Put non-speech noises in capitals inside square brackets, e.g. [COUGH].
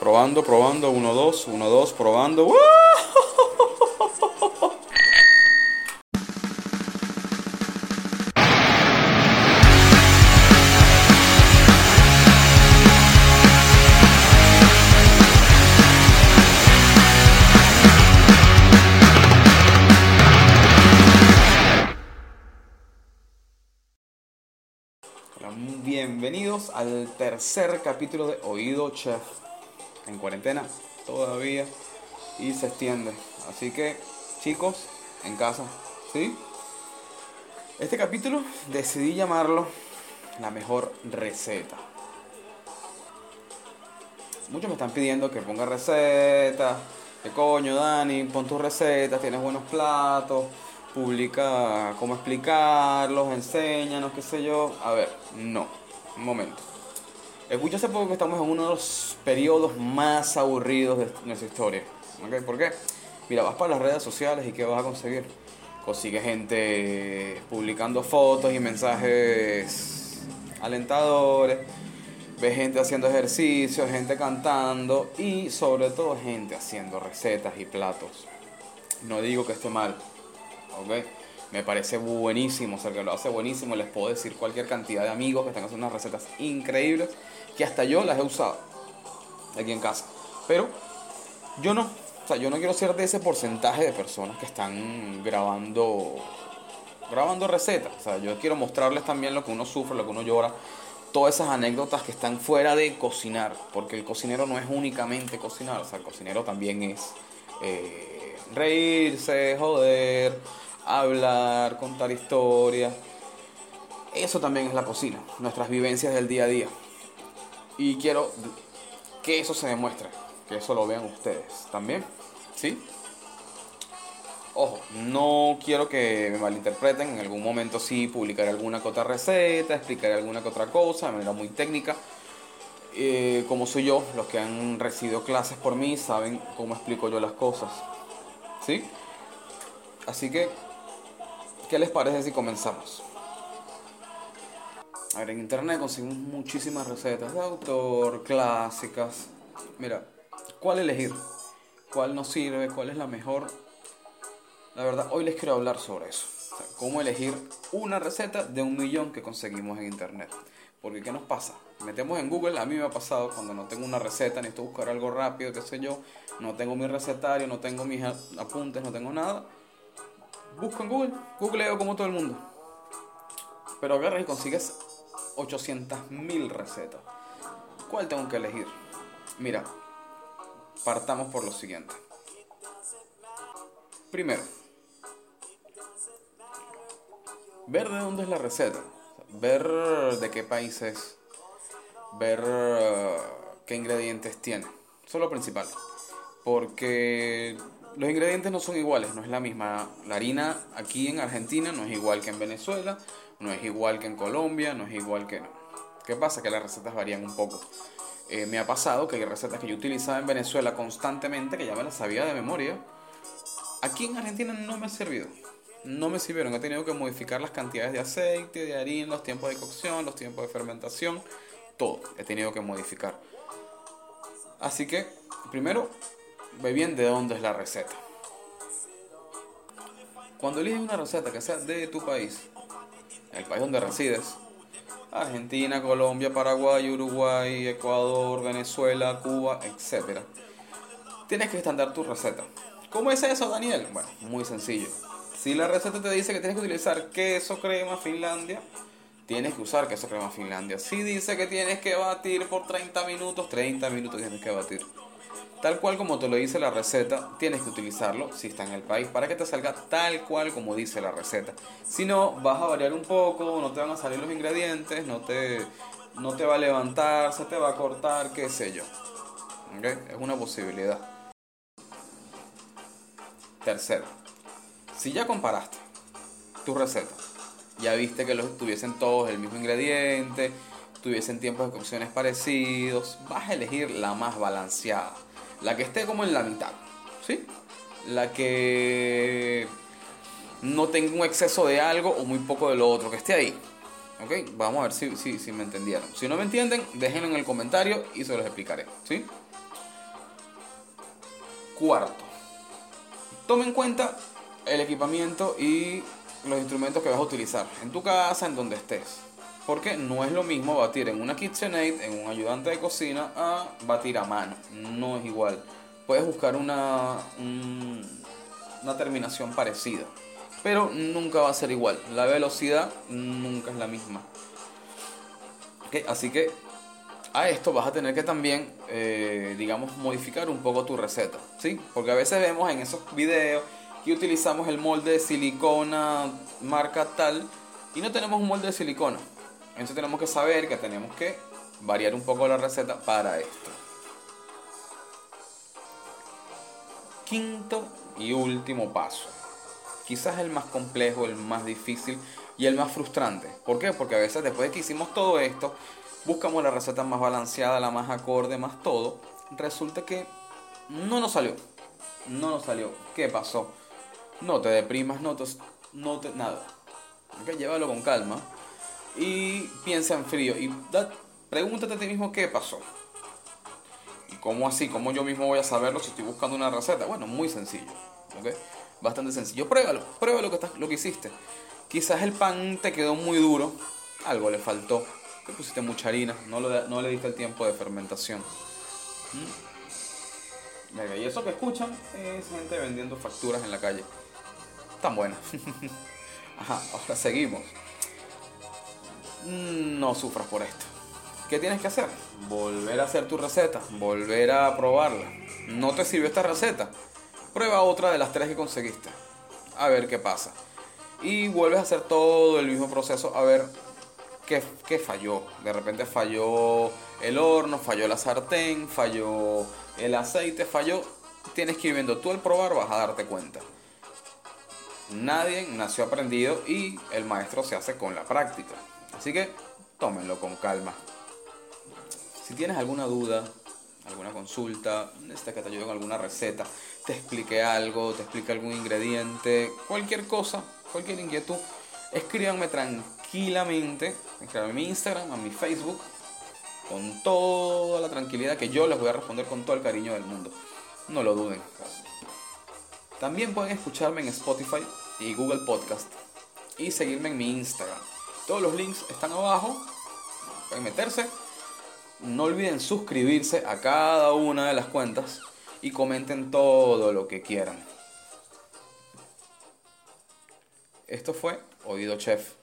Probando, probando, 1, 2, 1, 2, probando. Bienvenidos al tercer capítulo de Oído Chef. En cuarentena todavía y se extiende. Así que, chicos, en casa, ¿sí? Este capítulo decidí llamarlo La mejor receta. Muchos me están pidiendo que ponga recetas. Que coño, Dani, pon tus recetas, tienes buenos platos, publica cómo explicarlos, enséñanos, qué sé yo. A ver, no, un momento. Escuché hace poco que estamos en uno de los periodos más aburridos de nuestra historia. ¿Ok? ¿Por qué? Mira, vas para las redes sociales y ¿qué vas a conseguir? Consigues gente publicando fotos y mensajes alentadores. Ves gente haciendo ejercicio, gente cantando y sobre todo gente haciendo recetas y platos. No digo que esté mal, ¿ok? Me parece buenísimo, o sea, que lo hace buenísimo. Les puedo decir cualquier cantidad de amigos que están haciendo unas recetas increíbles que hasta yo las he usado aquí en casa. Pero yo no, o sea, yo no quiero ser de ese porcentaje de personas que están grabando grabando recetas. O sea, yo quiero mostrarles también lo que uno sufre, lo que uno llora, todas esas anécdotas que están fuera de cocinar, porque el cocinero no es únicamente cocinar, o sea, el cocinero también es eh, reírse, joder, hablar, contar historias. Eso también es la cocina, nuestras vivencias del día a día. Y quiero que eso se demuestre, que eso lo vean ustedes también, ¿sí? Ojo, no quiero que me malinterpreten, en algún momento sí publicaré alguna que otra receta, explicaré alguna que otra cosa de manera muy técnica. Eh, como soy yo, los que han recibido clases por mí saben cómo explico yo las cosas, ¿sí? Así que, ¿qué les parece si comenzamos? A ver, en internet conseguimos muchísimas recetas de autor, clásicas. Mira, ¿cuál elegir? ¿Cuál nos sirve? ¿Cuál es la mejor? La verdad, hoy les quiero hablar sobre eso. Cómo elegir una receta de un millón que conseguimos en internet. Porque, ¿qué nos pasa? Metemos en Google, a mí me ha pasado cuando no tengo una receta, necesito buscar algo rápido, qué sé yo, no tengo mi recetario, no tengo mis apuntes, no tengo nada. Busco en Google, googleo como todo el mundo. Pero agarras y consigues 800.000 recetas. ¿Cuál tengo que elegir? Mira, partamos por lo siguiente. Primero, ver de dónde es la receta, ver de qué país es, ver uh, qué ingredientes tiene. Eso es lo principal. Porque los ingredientes no son iguales, no es la misma. La harina aquí en Argentina no es igual que en Venezuela, no es igual que en Colombia, no es igual que... ¿Qué pasa? Que las recetas varían un poco. Eh, me ha pasado que hay recetas que yo utilizaba en Venezuela constantemente, que ya me las sabía de memoria. Aquí en Argentina no me ha servido. No me sirvieron. He tenido que modificar las cantidades de aceite, de harina, los tiempos de cocción, los tiempos de fermentación. Todo he tenido que modificar. Así que, primero, ve bien de dónde es la receta. Cuando eliges una receta que sea de tu país, el país donde resides, Argentina, Colombia, Paraguay, Uruguay, Ecuador, Venezuela, Cuba, etc. Tienes que estandar tu receta. ¿Cómo es eso, Daniel? Bueno, muy sencillo. Si la receta te dice que tienes que utilizar queso crema Finlandia, tienes que usar queso crema Finlandia. Si dice que tienes que batir por 30 minutos, 30 minutos tienes que batir. Tal cual como te lo dice la receta, tienes que utilizarlo si está en el país para que te salga tal cual como dice la receta. Si no, vas a variar un poco, no te van a salir los ingredientes, no te, no te va a levantar, se te va a cortar, qué sé yo. Es una posibilidad. Tercero, si ya comparaste tu receta, ya viste que los tuviesen todos el mismo ingrediente, tuviesen tiempos de cocciones parecidos, vas a elegir la más balanceada la que esté como en la mitad, ¿sí? La que no tenga un exceso de algo o muy poco de lo otro, que esté ahí. ¿Ok? Vamos a ver si, si, si me entendieron. Si no me entienden, déjenlo en el comentario y se los explicaré, ¿sí? Cuarto, toma en cuenta el equipamiento y los instrumentos que vas a utilizar en tu casa, en donde estés. Porque no es lo mismo batir en una KitchenAid, en un ayudante de cocina, a batir a mano. No es igual. Puedes buscar una, una terminación parecida. Pero nunca va a ser igual. La velocidad nunca es la misma. así que a esto vas a tener que también, eh, digamos, modificar un poco tu receta. ¿sí? Porque a veces vemos en esos videos que utilizamos el molde de silicona marca tal y no tenemos un molde de silicona. Entonces tenemos que saber que tenemos que variar un poco la receta para esto. Quinto y último paso. Quizás el más complejo, el más difícil y el más frustrante. ¿Por qué? Porque a veces después de que hicimos todo esto, buscamos la receta más balanceada, la más acorde, más todo. Resulta que no nos salió. No nos salió. ¿Qué pasó? No te deprimas, no te, no te nada. Okay, llévalo con calma y piensa en frío y pregúntate a ti mismo qué pasó. ¿Y cómo así? ¿Cómo yo mismo voy a saberlo si estoy buscando una receta? Bueno, muy sencillo. ¿okay? Bastante sencillo. Pruébalo, pruébalo lo que, estás, lo que hiciste. Quizás el pan te quedó muy duro, algo le faltó. Te pusiste mucha harina, no, no le diste el tiempo de fermentación. ¿Mm? Y eso que escuchan es gente vendiendo facturas en la calle tan buena. [LAUGHS] Ajá, ahora seguimos. No sufras por esto. ¿Qué tienes que hacer? Volver a hacer tu receta, volver a probarla. ¿No te sirvió esta receta? Prueba otra de las tres que conseguiste. A ver qué pasa. Y vuelves a hacer todo el mismo proceso a ver qué, qué falló. De repente falló el horno, falló la sartén, falló el aceite, falló. Tienes que ir viendo tú al probar, vas a darte cuenta. Nadie nació aprendido y el maestro se hace con la práctica. Así que tómenlo con calma. Si tienes alguna duda, alguna consulta, necesitas que te ayude con alguna receta, te explique algo, te explique algún ingrediente, cualquier cosa, cualquier inquietud, escríbanme tranquilamente, escríbanme a mi Instagram, a mi Facebook, con toda la tranquilidad que yo les voy a responder con todo el cariño del mundo. No lo duden. También pueden escucharme en Spotify y Google Podcast y seguirme en mi Instagram. Todos los links están abajo. Pueden meterse. No olviden suscribirse a cada una de las cuentas y comenten todo lo que quieran. Esto fue Oído Chef.